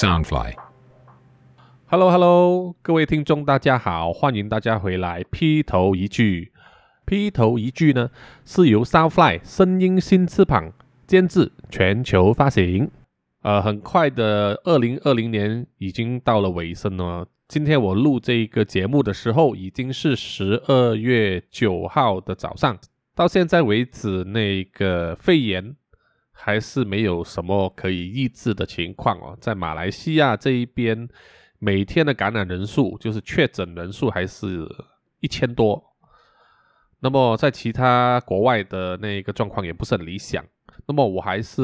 Soundfly。Hello Hello，各位听众大家好，欢迎大家回来。劈头一句，劈头一句呢是由 Soundfly 声音新翅膀监制，全球发行。呃，很快的，二零二零年已经到了尾声了。今天我录这一个节目的时候，已经是十二月九号的早上。到现在为止，那个肺炎还是没有什么可以抑制的情况哦。在马来西亚这一边，每天的感染人数就是确诊人数还是一千多。那么在其他国外的那个状况也不是很理想。那么我还是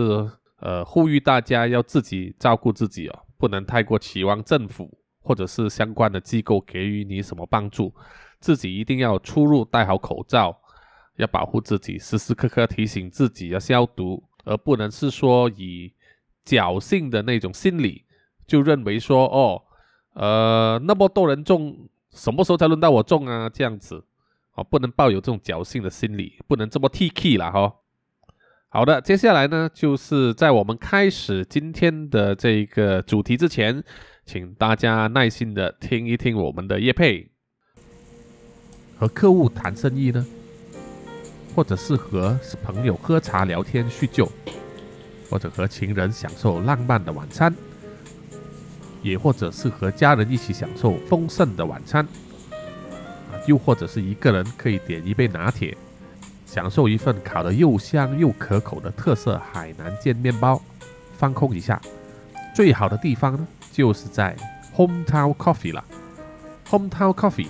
呃呼吁大家要自己照顾自己哦，不能太过期望政府或者是相关的机构给予你什么帮助，自己一定要出入戴好口罩。要保护自己，时时刻刻提醒自己要消毒，而不能是说以侥幸的那种心理，就认为说哦，呃，那么多人中，什么时候才轮到我中啊？这样子哦，不能抱有这种侥幸的心理，不能这么 T K 了哈。好的，接下来呢，就是在我们开始今天的这个主题之前，请大家耐心的听一听我们的叶配，和客户谈生意呢。或者是和朋友喝茶聊天叙旧，或者和情人享受浪漫的晚餐，也或者是和家人一起享受丰盛的晚餐，啊，又或者是一个人可以点一杯拿铁，享受一份烤得又香又可口的特色海南煎面包，放空一下。最好的地方呢，就是在 Hometown Coffee 了，Hometown Coffee。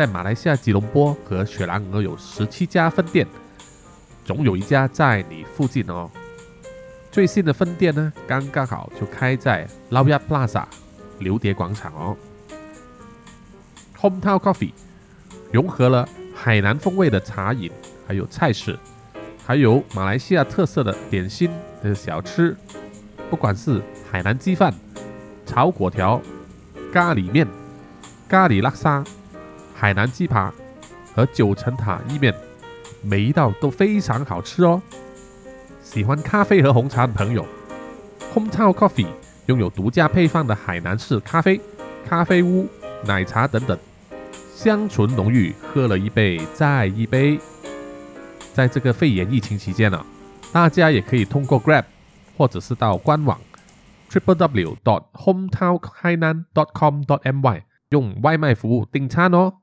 在马来西亚吉隆坡和雪兰莪有十七家分店，总有一家在你附近哦。最新的分店呢，刚刚好就开在 Lowyat Plaza 榴蝶广场哦。Hometown Coffee 融合了海南风味的茶饮，还有菜式，还有马来西亚特色的点心的小吃，不管是海南鸡饭、炒粿条、咖喱面、咖喱拉沙。海南鸡扒和九层塔意面，每一道都非常好吃哦。喜欢咖啡和红茶的朋友，Hometown Coffee 拥有独家配方的海南式咖啡、咖啡屋、奶茶等等，香醇浓郁，喝了一杯再一杯。在这个肺炎疫情期间呢，大家也可以通过 Grab 或者是到官网 triple w dot hometown.hainan.dot.com.dot.my 用外卖服务订餐哦。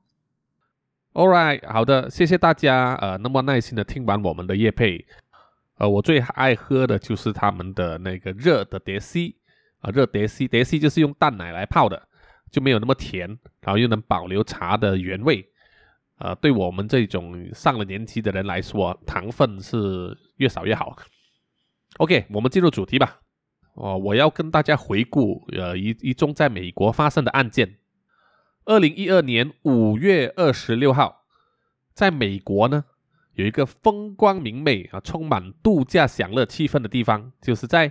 All right，好的，谢谢大家，呃，那么耐心的听完我们的夜配，呃，我最爱喝的就是他们的那个热的蝶西啊，热蝶西，蝶西就是用淡奶来泡的，就没有那么甜，然后又能保留茶的原味，呃，对我们这种上了年纪的人来说，糖分是越少越好。OK，我们进入主题吧。哦，我要跟大家回顾，呃，一一宗在美国发生的案件。二零一二年五月二十六号，在美国呢，有一个风光明媚啊、充满度假享乐气氛的地方，就是在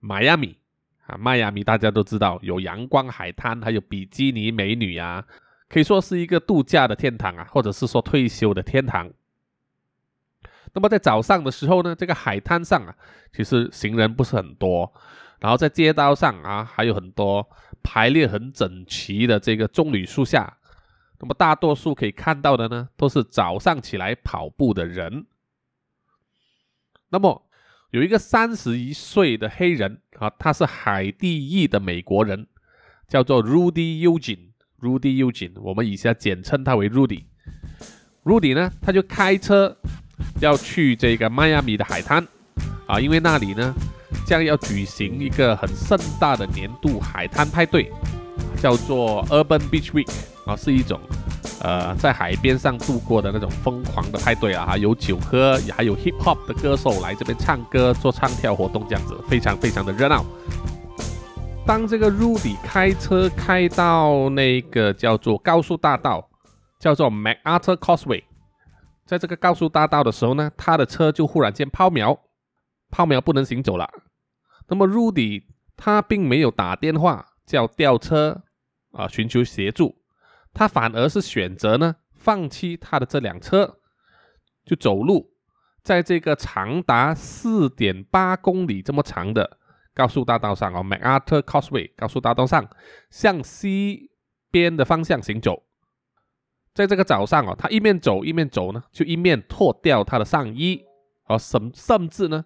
迈阿密啊。迈阿密大家都知道有阳光海滩，还有比基尼美女啊，可以说是一个度假的天堂啊，或者是说退休的天堂。那么在早上的时候呢，这个海滩上啊，其实行人不是很多，然后在街道上啊，还有很多。排列很整齐的这个棕榈树下，那么大多数可以看到的呢，都是早上起来跑步的人。那么有一个三十一岁的黑人啊，他是海地裔的美国人，叫做 Rudy Eugene。Rudy Eugene，我们以下简称他为 Rudy。Rudy 呢，他就开车要去这个迈阿密的海滩啊，因为那里呢。将要举行一个很盛大的年度海滩派对，叫做 Urban Beach Week 啊，是一种呃在海边上度过的那种疯狂的派对啊，有酒喝，还有 Hip Hop 的歌手来这边唱歌做唱跳活动，这样子非常非常的热闹。当这个 Rudy 开车开到那个叫做高速大道，叫做 MacArthur Causeway，在这个高速大道的时候呢，他的车就忽然间抛锚，抛锚不能行走了。那么，Rudy 他并没有打电话叫吊车啊，寻求协助，他反而是选择呢放弃他的这辆车，就走路，在这个长达四点八公里这么长的高速大道上哦，MacArthur Causeway 高速大道上向西边的方向行走。在这个早上哦，他一面走一面走呢，就一面脱掉他的上衣，哦，甚甚至呢，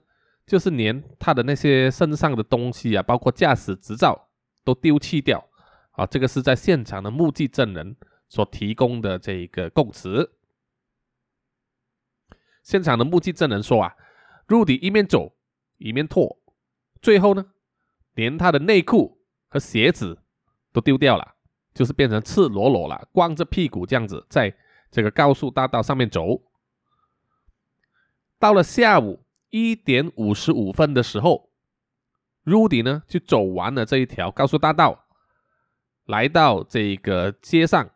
就是连他的那些身上的东西啊，包括驾驶执照都丢弃掉。啊，这个是在现场的目击证人所提供的这一个供词。现场的目击证人说啊，Rudy 一面走一面脱，最后呢，连他的内裤和鞋子都丢掉了，就是变成赤裸裸了，光着屁股这样子在这个高速大道上面走。到了下午一点五十五分的时候，Rudy 呢就走完了这一条高速大道，来到这个街上，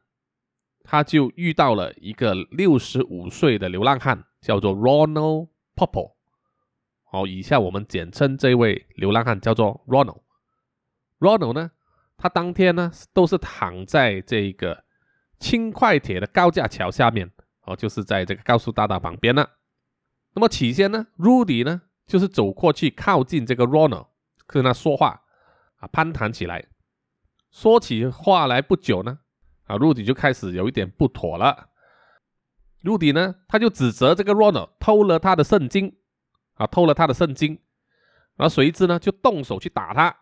他就遇到了一个六十五岁的流浪汉。叫做 Ronald Popple，好，以下我们简称这位流浪汉叫做 Ronald。Ronald 呢，他当天呢都是躺在这个轻快铁的高架桥下面，哦，就是在这个高速大道旁边呢。那么起先呢，Rudy 呢就是走过去靠近这个 Ronald，跟他说话啊，攀谈起来。说起话来不久呢，啊，Rudy 就开始有一点不妥了。陆迪呢，他就指责这个 Ronald 偷了他的圣经，啊，偷了他的圣经，然后随之呢就动手去打他。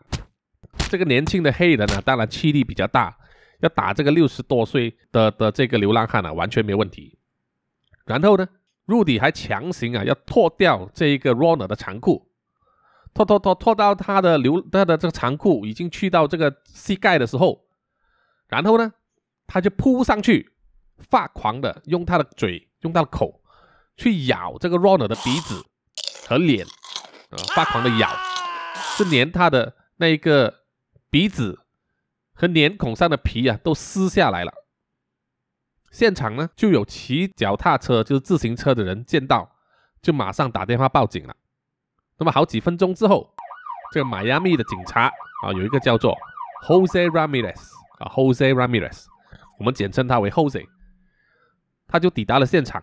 这个年轻的黑人呢，当然气力比较大，要打这个六十多岁的的这个流浪汉啊，完全没问题。然后呢，陆迪还强行啊要脱掉这一个 Ronald 的长裤，脱脱脱脱到他的流他的这个长裤已经去到这个膝盖的时候，然后呢，他就扑上去。发狂的用他的嘴，用他的口去咬这个 Ronald 的鼻子和脸，啊，发狂的咬，是连他的那一个鼻子和脸孔上的皮啊都撕下来了。现场呢就有骑脚踏车，就是自行车的人见到，就马上打电话报警了。那么好几分钟之后，这个迈阿密的警察啊，有一个叫做 Jose Ramirez 啊，Jose Ramirez，我们简称他为 Jose。他就抵达了现场。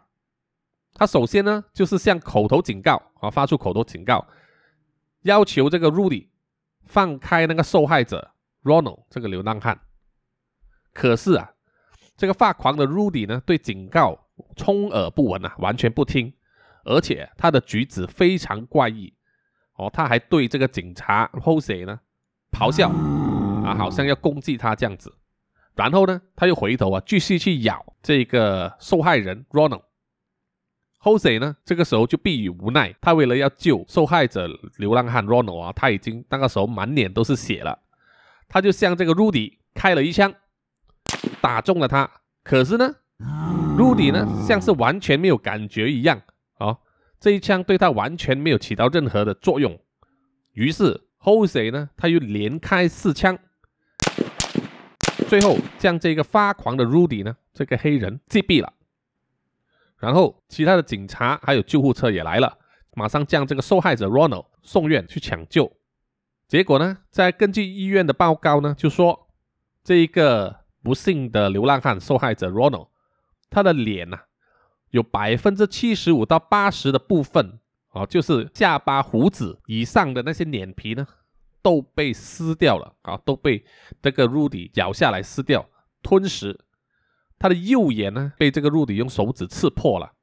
他首先呢，就是向口头警告啊，发出口头警告，要求这个 Rudy 放开那个受害者 Ronald 这个流浪汉。可是啊，这个发狂的 Rudy 呢，对警告充耳不闻啊，完全不听，而且他的举止非常怪异哦，他还对这个警察 Jose 呢咆哮啊，好像要攻击他这样子。然后呢，他又回头啊，继续去咬这个受害人 Ronald。Jose 呢，这个时候就逼于无奈，他为了要救受害者流浪汉 Ronald 啊，他已经那个时候满脸都是血了，他就向这个 Rudy 开了一枪，打中了他。可是呢，Rudy 呢，像是完全没有感觉一样啊，这一枪对他完全没有起到任何的作用。于是 Jose 呢，他又连开四枪。最后将这个发狂的 Rudy 呢，这个黑人击毙了。然后其他的警察还有救护车也来了，马上将这个受害者 Ronald 送院去抢救。结果呢，在根据医院的报告呢，就说这一个不幸的流浪汉受害者 Ronald，他的脸呐，有百分之七十五到八十的部分哦，就是下巴胡子以上的那些脸皮呢。都被撕掉了啊！都被这个 Rudy 咬下来撕掉吞食。他的右眼呢，被这个 Rudy 用手指刺破了；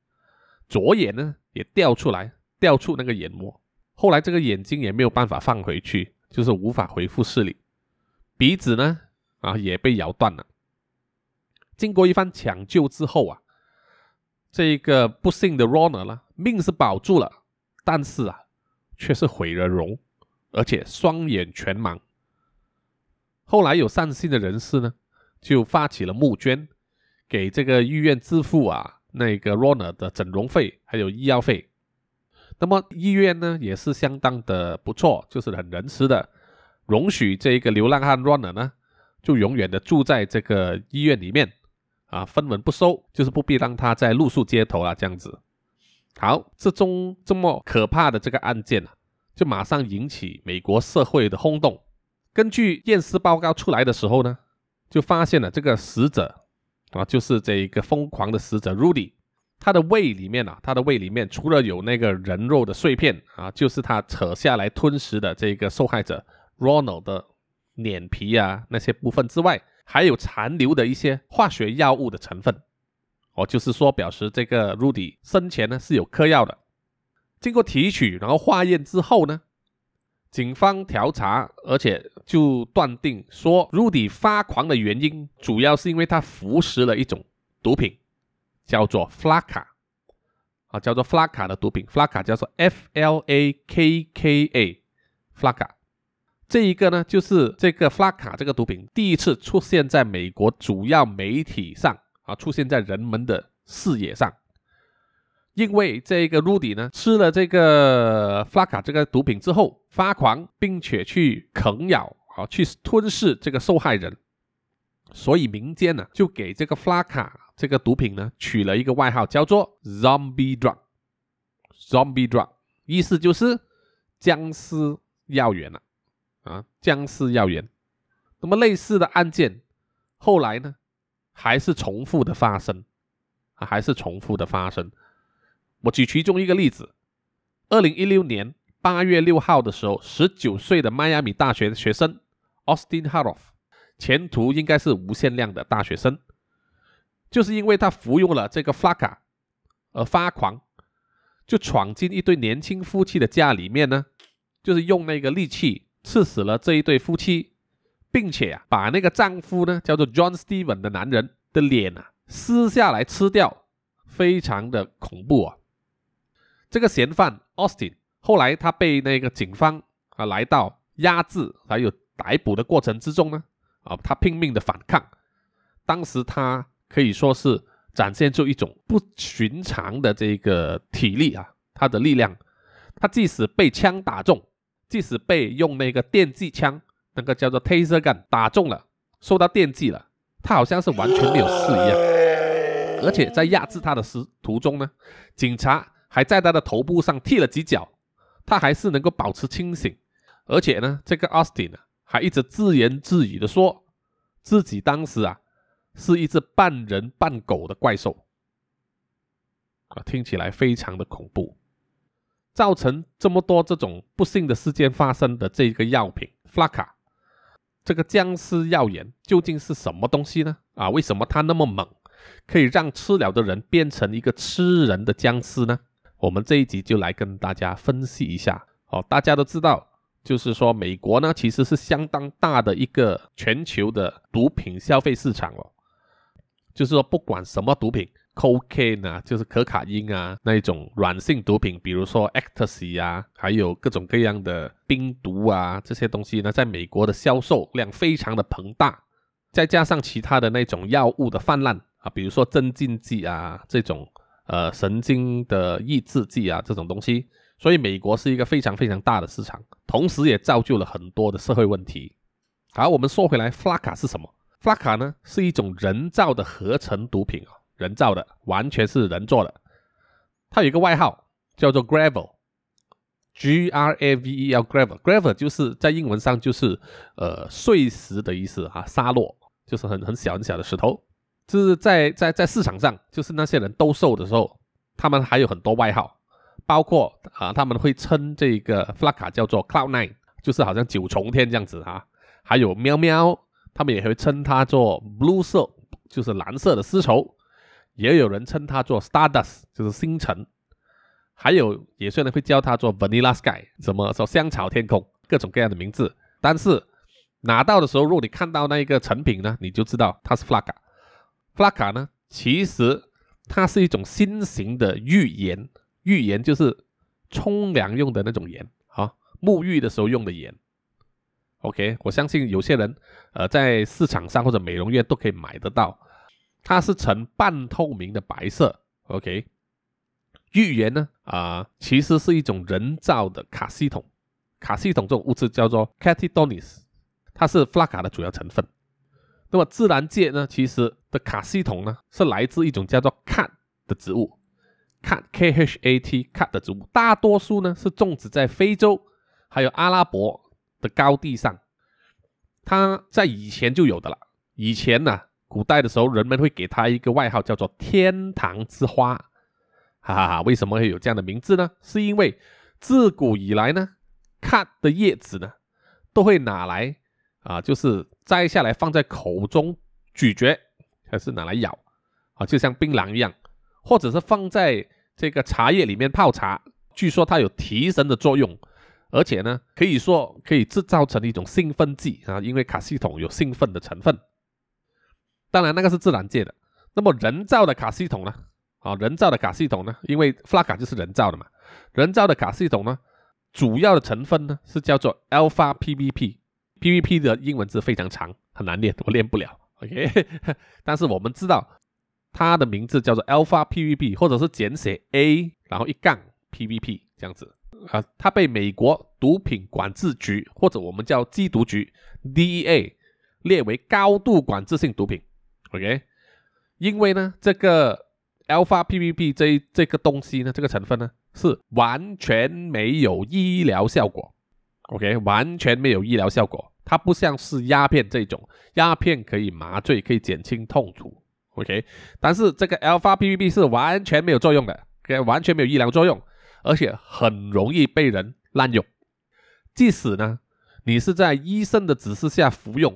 左眼呢，也掉出来，掉出那个眼膜。后来这个眼睛也没有办法放回去，就是无法恢复视力。鼻子呢，啊，也被咬断了。经过一番抢救之后啊，这个不幸的 Ronald 呢，命是保住了，但是啊，却是毁了容。而且双眼全盲。后来有善心的人士呢，就发起了募捐，给这个医院支付啊那个 Ronald 的整容费还有医药费。那么医院呢也是相当的不错，就是很仁慈的，容许这个流浪汉 Ronald 呢就永远的住在这个医院里面啊，分文不收，就是不必让他在露宿街头啊这样子。好，这宗这么可怕的这个案件啊。就马上引起美国社会的轰动。根据验尸报告出来的时候呢，就发现了这个死者啊，就是这一个疯狂的死者 Rudy，他的胃里面啊，他的胃里面除了有那个人肉的碎片啊，就是他扯下来吞食的这个受害者 Ronald 的脸皮啊那些部分之外，还有残留的一些化学药物的成分。哦，就是说表示这个 Rudy 生前呢是有嗑药的。经过提取然后化验之后呢，警方调查，而且就断定说，Rudy 发狂的原因主要是因为他服食了一种毒品。叫做 Flaka，啊，叫做 Flaka 的毒品，Flaka 叫做 F L A K K A，Flaka 这一个呢，就是这个 flaka 这个毒品第一次出现在美国主要媒体上啊，出现在人们的视野上，因为这个 Rudy 呢吃了这个 flaka 这个毒品之后发狂，并且去啃咬啊，去吞噬这个受害人，所以民间呢就给这个 flaka。这个毒品呢，取了一个外号，叫做 “zombie drug”。zombie drug 意思就是僵尸药源了，啊僵尸要员。那么类似的案件，后来呢，还是重复的发生啊，还是重复的发生。我举其中一个例子：二零一六年八月六号的时候，十九岁的迈阿密大学的学生 Austin Haroff，前途应该是无限量的大学生。就是因为他服用了这个 Flakka 而发狂，就闯进一对年轻夫妻的家里面呢，就是用那个利器刺死了这一对夫妻，并且啊，把那个丈夫呢叫做 John Steven 的男人的脸啊撕下来吃掉，非常的恐怖啊。这个嫌犯 Austin 后来他被那个警方啊来到压制还有逮捕的过程之中呢，啊，他拼命的反抗，当时他。可以说是展现出一种不寻常的这个体力啊，他的力量，他即使被枪打中，即使被用那个电击枪，那个叫做 Taser gun 打中了，受到电击了，他好像是完全没有事一样。而且在压制他的时途中呢，警察还在他的头部上踢了几脚，他还是能够保持清醒。而且呢，这个 Austin 呢，还一直自言自语的说，自己当时啊。是一只半人半狗的怪兽啊，听起来非常的恐怖。造成这么多这种不幸的事件发生的这个药品 Flaka 这个僵尸药源究竟是什么东西呢？啊，为什么它那么猛，可以让吃了的人变成一个吃人的僵尸呢？我们这一集就来跟大家分析一下。哦，大家都知道。就是说，美国呢其实是相当大的一个全球的毒品消费市场哦。就是说，不管什么毒品，cocaine 啊，就是可卡因啊，那一种软性毒品，比如说 ecstasy 啊，还有各种各样的冰毒啊，这些东西呢，在美国的销售量非常的庞大。再加上其他的那种药物的泛滥啊，比如说镇静剂啊，这种呃神经的抑制剂啊，这种东西，所以美国是一个非常非常大的市场，同时也造就了很多的社会问题。好，我们说回来，Flaka 是什么？弗拉卡呢是一种人造的合成毒品啊，人造的，完全是人做的。它有一个外号叫做 gravel，G R A V E L，gravel，gravel 就是在英文上就是呃碎石的意思啊，沙落就是很很小很小的石头。就是在在在市场上，就是那些人兜售的时候，他们还有很多外号，包括啊他们会称这个弗拉卡叫做 Cloud Nine，就是好像九重天这样子啊，还有喵喵。他们也会称它做 blue 色，就是蓝色的丝绸，也有人称它做 stardust，就是星辰，还有有些人会叫它做 vanilla sky，什么说香草天空，各种各样的名字。但是拿到的时候，如果你看到那一个成品呢，你就知道它是 Flaka。flaka 呢，其实它是一种新型的浴盐，浴盐就是冲凉用的那种盐啊，沐浴的时候用的盐。OK，我相信有些人，呃，在市场上或者美容院都可以买得到。它是呈半透明的白色。OK，浴盐呢，啊，其实是一种人造的卡西统。卡西统这种物质叫做 catetonis，它是 flaka 的主要成分。那么自然界呢，其实的卡西统呢，是来自一种叫做 cat 的植物，cat K H A T cat 的植物，大多数呢是种植在非洲，还有阿拉伯。的高地上，它在以前就有的了。以前呢，古代的时候，人们会给它一个外号，叫做“天堂之花”。哈哈哈，为什么会有这样的名字呢？是因为自古以来呢，卡的叶子呢，都会拿来啊，就是摘下来放在口中咀嚼，还是拿来咬啊，就像槟榔一样，或者是放在这个茶叶里面泡茶，据说它有提神的作用，而且呢，可以说可以制造成一种兴奋剂啊，因为卡西酮有兴奋的成分。当然，那个是自然界的。那么人造的卡系统呢？啊，人造的卡系统呢？因为弗拉卡就是人造的嘛。人造的卡系统呢，主要的成分呢是叫做 alpha PVP。PVP 的英文字非常长，很难念，我念不了。OK，但是我们知道它的名字叫做 alpha PVP，或者是简写 A，然后一杠 PVP 这样子。啊，它被美国毒品管制局或者我们叫缉毒局 DEA 列为高度管制性毒品。OK，因为呢这个。Alpha PVP 这这个东西呢，这个成分呢是完全没有医疗效果，OK，完全没有医疗效果。它不像是鸦片这种，鸦片可以麻醉，可以减轻痛楚，OK。但是这个 Alpha PVP 是完全没有作用的，OK，完全没有医疗作用，而且很容易被人滥用。即使呢，你是在医生的指示下服用，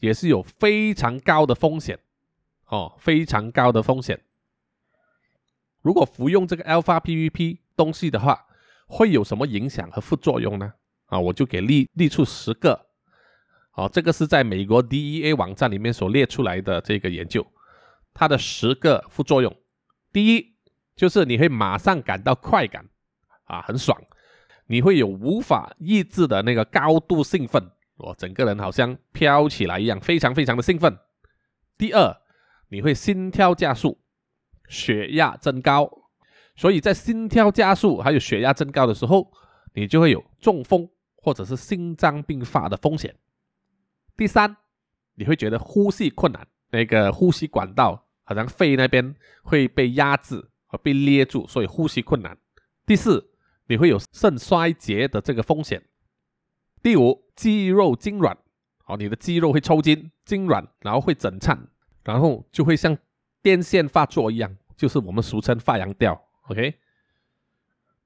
也是有非常高的风险，哦，非常高的风险。如果服用这个 Alpha PVP 东西的话，会有什么影响和副作用呢？啊，我就给列列出十个。好，这个是在美国 DEA 网站里面所列出来的这个研究，它的十个副作用。第一，就是你会马上感到快感，啊，很爽，你会有无法抑制的那个高度兴奋，我整个人好像飘起来一样，非常非常的兴奋。第二，你会心跳加速。血压增高，所以在心跳加速还有血压增高的时候，你就会有中风或者是心脏病发的风险。第三，你会觉得呼吸困难，那个呼吸管道好像肺那边会被压制和被捏住，所以呼吸困难。第四，你会有肾衰竭的这个风险。第五，肌肉痉挛，哦，你的肌肉会抽筋、痉挛，然后会震颤，然后就会像电线发作一样。就是我们俗称发羊掉，OK。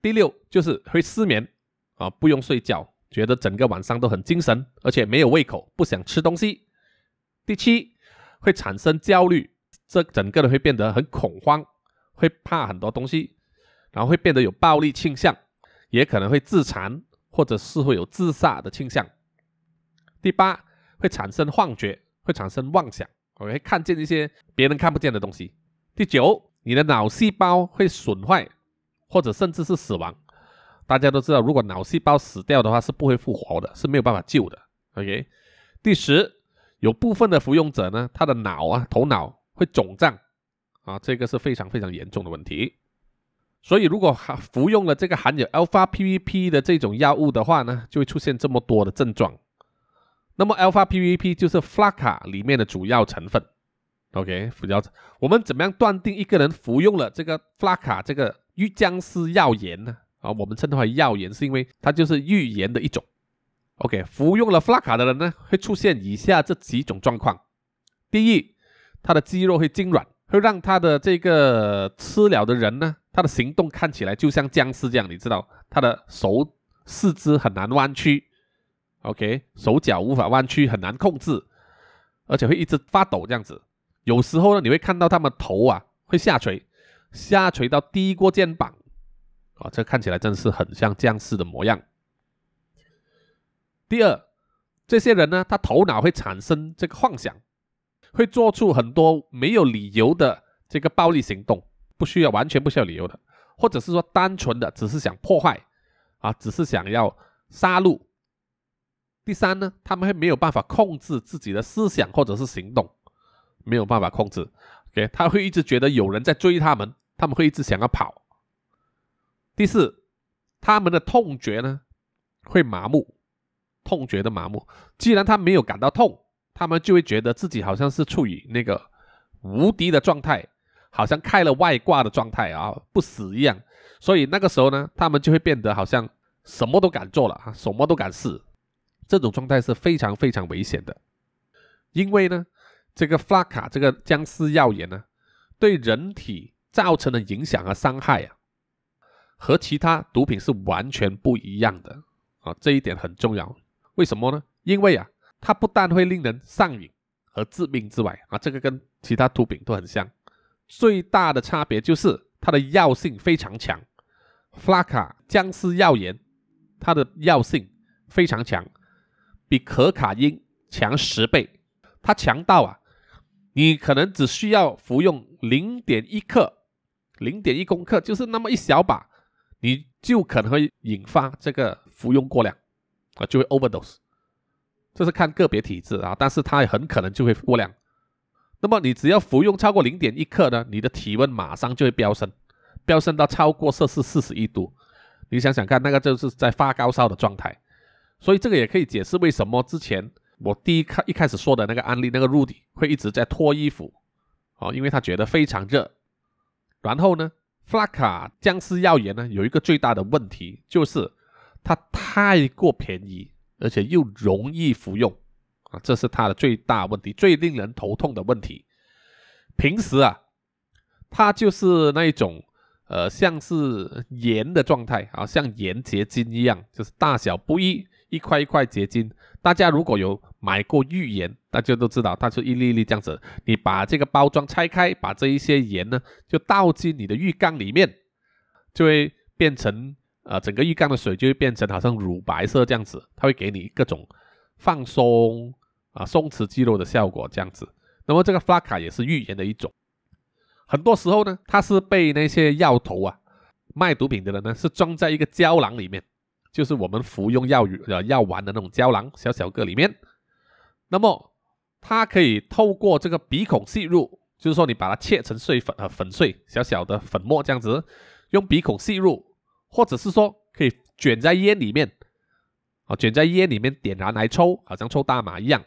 第六就是会失眠啊，不用睡觉，觉得整个晚上都很精神，而且没有胃口，不想吃东西。第七会产生焦虑，这整个人会变得很恐慌，会怕很多东西，然后会变得有暴力倾向，也可能会自残，或者是会有自杀的倾向。第八会产生幻觉，会产生妄想，OK，看见一些别人看不见的东西。第九。你的脑细胞会损坏，或者甚至是死亡。大家都知道，如果脑细胞死掉的话，是不会复活的，是没有办法救的。OK，第十，有部分的服用者呢，他的脑啊，头脑会肿胀啊，这个是非常非常严重的问题。所以，如果含服用了这个含有 alpha PVP 的这种药物的话呢，就会出现这么多的症状。那么，alpha PVP 就是 Flaka 里面的主要成分。OK，服药，我们怎么样断定一个人服用了这个弗拉卡这个预僵尸药盐呢？啊，我们称它为药盐，是因为它就是预盐的一种。OK，服用了弗拉卡的人呢，会出现以下这几种状况：第一，他的肌肉会痉挛，会让他的这个吃了的人呢，他的行动看起来就像僵尸这样，你知道，他的手四肢很难弯曲，OK，手脚无法弯曲，很难控制，而且会一直发抖这样子。有时候呢，你会看到他们头啊会下垂，下垂到低过肩膀，啊，这看起来真的是很像僵尸的模样。第二，这些人呢，他头脑会产生这个幻想，会做出很多没有理由的这个暴力行动，不需要完全不需要理由的，或者是说单纯的只是想破坏，啊，只是想要杀戮。第三呢，他们会没有办法控制自己的思想或者是行动。没有办法控制，OK，他会一直觉得有人在追他们，他们会一直想要跑。第四，他们的痛觉呢会麻木，痛觉的麻木。既然他没有感到痛，他们就会觉得自己好像是处于那个无敌的状态，好像开了外挂的状态啊，不死一样。所以那个时候呢，他们就会变得好像什么都敢做了啊，什么都敢试。这种状态是非常非常危险的，因为呢。这个弗拉卡这个僵尸药盐呢，对人体造成的影响和伤害啊，和其他毒品是完全不一样的啊，这一点很重要。为什么呢？因为啊，它不但会令人上瘾和致命之外啊，这个跟其他毒品都很像。最大的差别就是它的药性非常强。弗拉卡僵尸药盐，它的药性非常强，比可卡因强十倍。它强到啊，你可能只需要服用零点一克、零点一公克，就是那么一小把，你就可能会引发这个服用过量啊，就会 overdose。这是看个别体质啊，但是它也很可能就会过量。那么你只要服用超过零点一克呢，你的体温马上就会飙升，飙升到超过摄氏四十一度。你想想看，那个就是在发高烧的状态。所以这个也可以解释为什么之前我第一开一开始说的那个案例，那个 Rudy 会一直在脱衣服，哦，因为他觉得非常热。然后呢，弗拉卡僵尸药盐呢有一个最大的问题，就是它太过便宜，而且又容易服用。啊，这是它的最大问题，最令人头痛的问题。平时啊，它就是那一种，呃，像是盐的状态啊，像盐结晶一样，就是大小不一，一块一块结晶。大家如果有买过浴盐，大家都知道，它是一粒粒这样子。你把这个包装拆开，把这一些盐呢，就倒进你的浴缸里面，就会变成，呃，整个浴缸的水就会变成好像乳白色这样子，它会给你各种。放松啊，松弛肌肉的效果这样子。那么这个弗拉卡也是浴盐的一种。很多时候呢，它是被那些药头啊，卖毒品的人呢，是装在一个胶囊里面，就是我们服用药呃药丸的那种胶囊，小小个里面。那么它可以透过这个鼻孔吸入，就是说你把它切成碎粉呃粉碎，小小的粉末这样子，用鼻孔吸入，或者是说可以卷在烟里面。啊，卷在烟里面点燃来抽，好像抽大麻一样，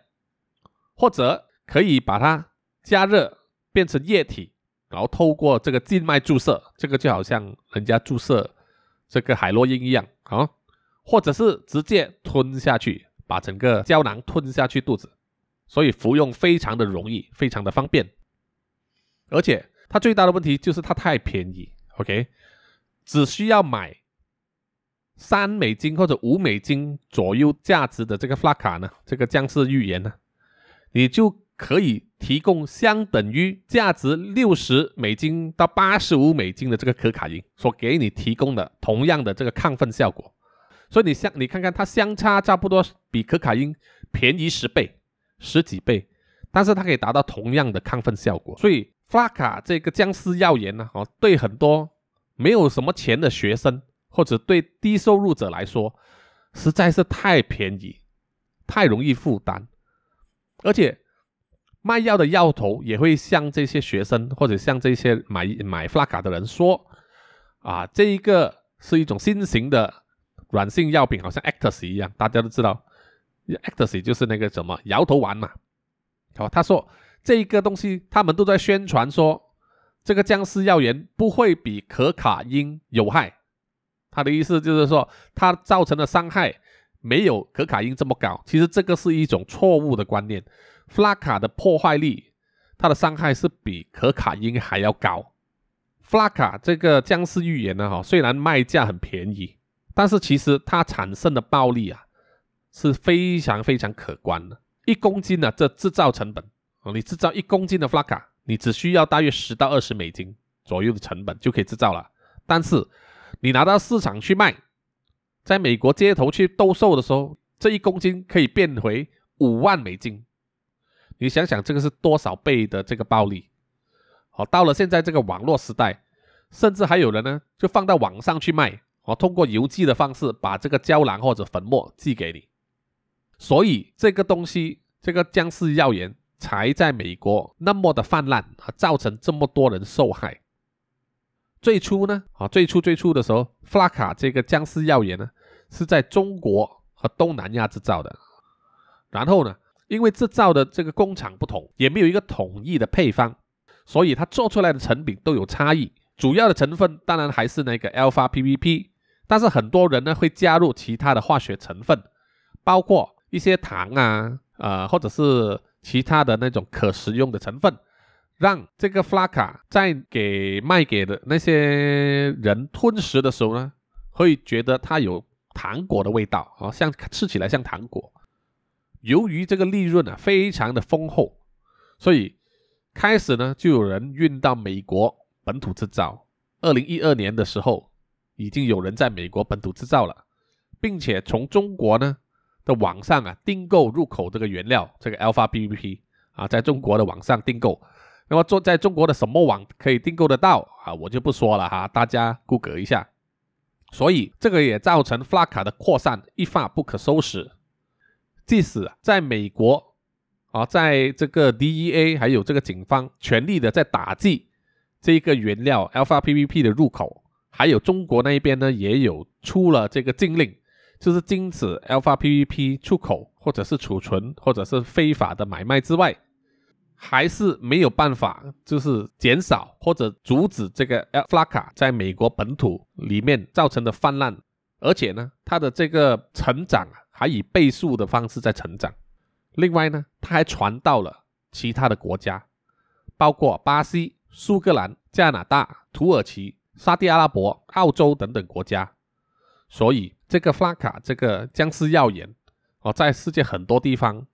或者可以把它加热变成液体，然后透过这个静脉注射，这个就好像人家注射这个海洛因一样啊，或者是直接吞下去，把整个胶囊吞下去肚子，所以服用非常的容易，非常的方便，而且它最大的问题就是它太便宜，OK，只需要买。三美金或者五美金左右价值的这个弗拉卡呢，这个僵尸预言呢，你就可以提供相等于价值六十美金到八十五美金的这个可卡因所给你提供的同样的这个亢奋效果。所以你相你看看它相差差不多比可卡因便宜十倍、十几倍，但是它可以达到同样的亢奋效果。所以弗拉卡这个僵尸药盐呢，哦，对很多没有什么钱的学生。或者对低收入者来说，实在是太便宜，太容易负担，而且卖药的药头也会向这些学生或者向这些买买弗拉卡的人说：“啊，这一个是一种新型的软性药品，好像 Actus 一样，大家都知道，Actus 就是那个什么摇头丸嘛。”好，他说这一个东西，他们都在宣传说，这个僵尸药源不会比可卡因有害。他的意思就是说，它造成的伤害没有可卡因这么高。其实这个是一种错误的观念。弗拉卡的破坏力，它的伤害是比可卡因还要高。弗拉卡这个僵尸预言呢，哈，虽然卖价很便宜，但是其实它产生的暴利啊是非常非常可观的。一公斤呢，这制造成本啊，你制造一公斤的弗拉卡，你只需要大约十到二十美金左右的成本就可以制造了。但是你拿到市场去卖，在美国街头去兜售的时候，这一公斤可以变回五万美金。你想想，这个是多少倍的这个暴利？好，到了现在这个网络时代，甚至还有人呢，就放到网上去卖，我，通过邮寄的方式把这个胶囊或者粉末寄给你。所以这个东西，这个僵尸药盐才在美国那么的泛滥，啊，造成这么多人受害。最初呢，啊，最初最初的时候，弗拉卡这个僵尸药盐呢，是在中国和东南亚制造的。然后呢，因为制造的这个工厂不同，也没有一个统一的配方，所以它做出来的成品都有差异。主要的成分当然还是那个 alpha PVP，但是很多人呢会加入其他的化学成分，包括一些糖啊，呃，或者是其他的那种可食用的成分。让这个 flaca 在给卖给的那些人吞食的时候呢，会觉得它有糖果的味道啊，像吃起来像糖果。由于这个利润啊非常的丰厚，所以开始呢就有人运到美国本土制造。二零一二年的时候，已经有人在美国本土制造了，并且从中国呢的网上啊订购入口这个原料，这个 Alpha PVP 啊，在中国的网上订购。那么做在中国的什么网可以订购得到啊？我就不说了哈，大家 Google 一下。所以这个也造成 Flakka 的扩散一发不可收拾。即使在美国啊，在这个 DEA 还有这个警方全力的在打击这一个原料 Alpha PVP 的入口，还有中国那一边呢也有出了这个禁令，就是禁止 Alpha PVP 出口或者是储存或者是非法的买卖之外。还是没有办法，就是减少或者阻止这个 Flakka 在美国本土里面造成的泛滥，而且呢，它的这个成长还以倍数的方式在成长。另外呢，它还传到了其他的国家，包括巴西、苏格兰、加拿大、土耳其、沙地阿拉伯、澳洲等等国家。所以这个 flaka 这个僵尸药盐哦，在世界很多地方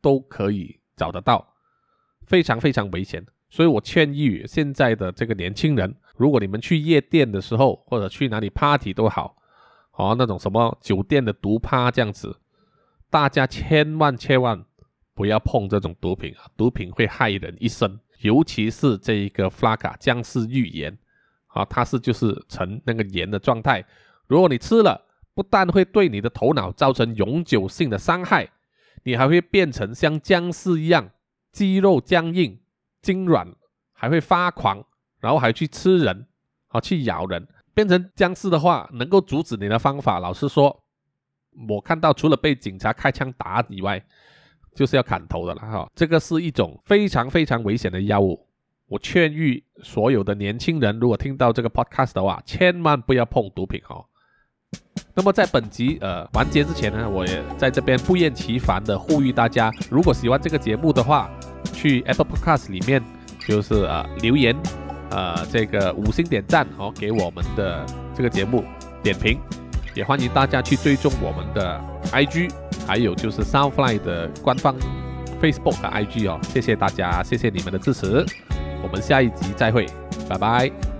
都可以找得到。非常非常危险，所以我劝喻现在的这个年轻人，如果你们去夜店的时候，或者去哪里 party 都好，哦，那种什么酒店的毒趴这样子，大家千万千万不要碰这种毒品啊！毒品会害人一生，尤其是这一个 flaka 僵尸预言啊，它是就是成那个盐的状态，如果你吃了，不但会对你的头脑造成永久性的伤害，你还会变成像僵尸一样。肌肉僵硬、筋软，还会发狂，然后还去吃人，啊，去咬人，变成僵尸的话，能够阻止你的方法，老实说，我看到除了被警察开枪打以外，就是要砍头的了哈。这个是一种非常非常危险的药物，我劝喻所有的年轻人，如果听到这个 podcast 的话，千万不要碰毒品哦。那么在本集呃完结之前呢，我也在这边不厌其烦的呼吁大家，如果喜欢这个节目的话，去 Apple Podcast 里面就是呃留言，呃这个五星点赞哦，给我们的这个节目点评，也欢迎大家去追踪我们的 IG，还有就是 Soundfly 的官方 Facebook 的 IG 哦，谢谢大家，谢谢你们的支持，我们下一集再会，拜拜。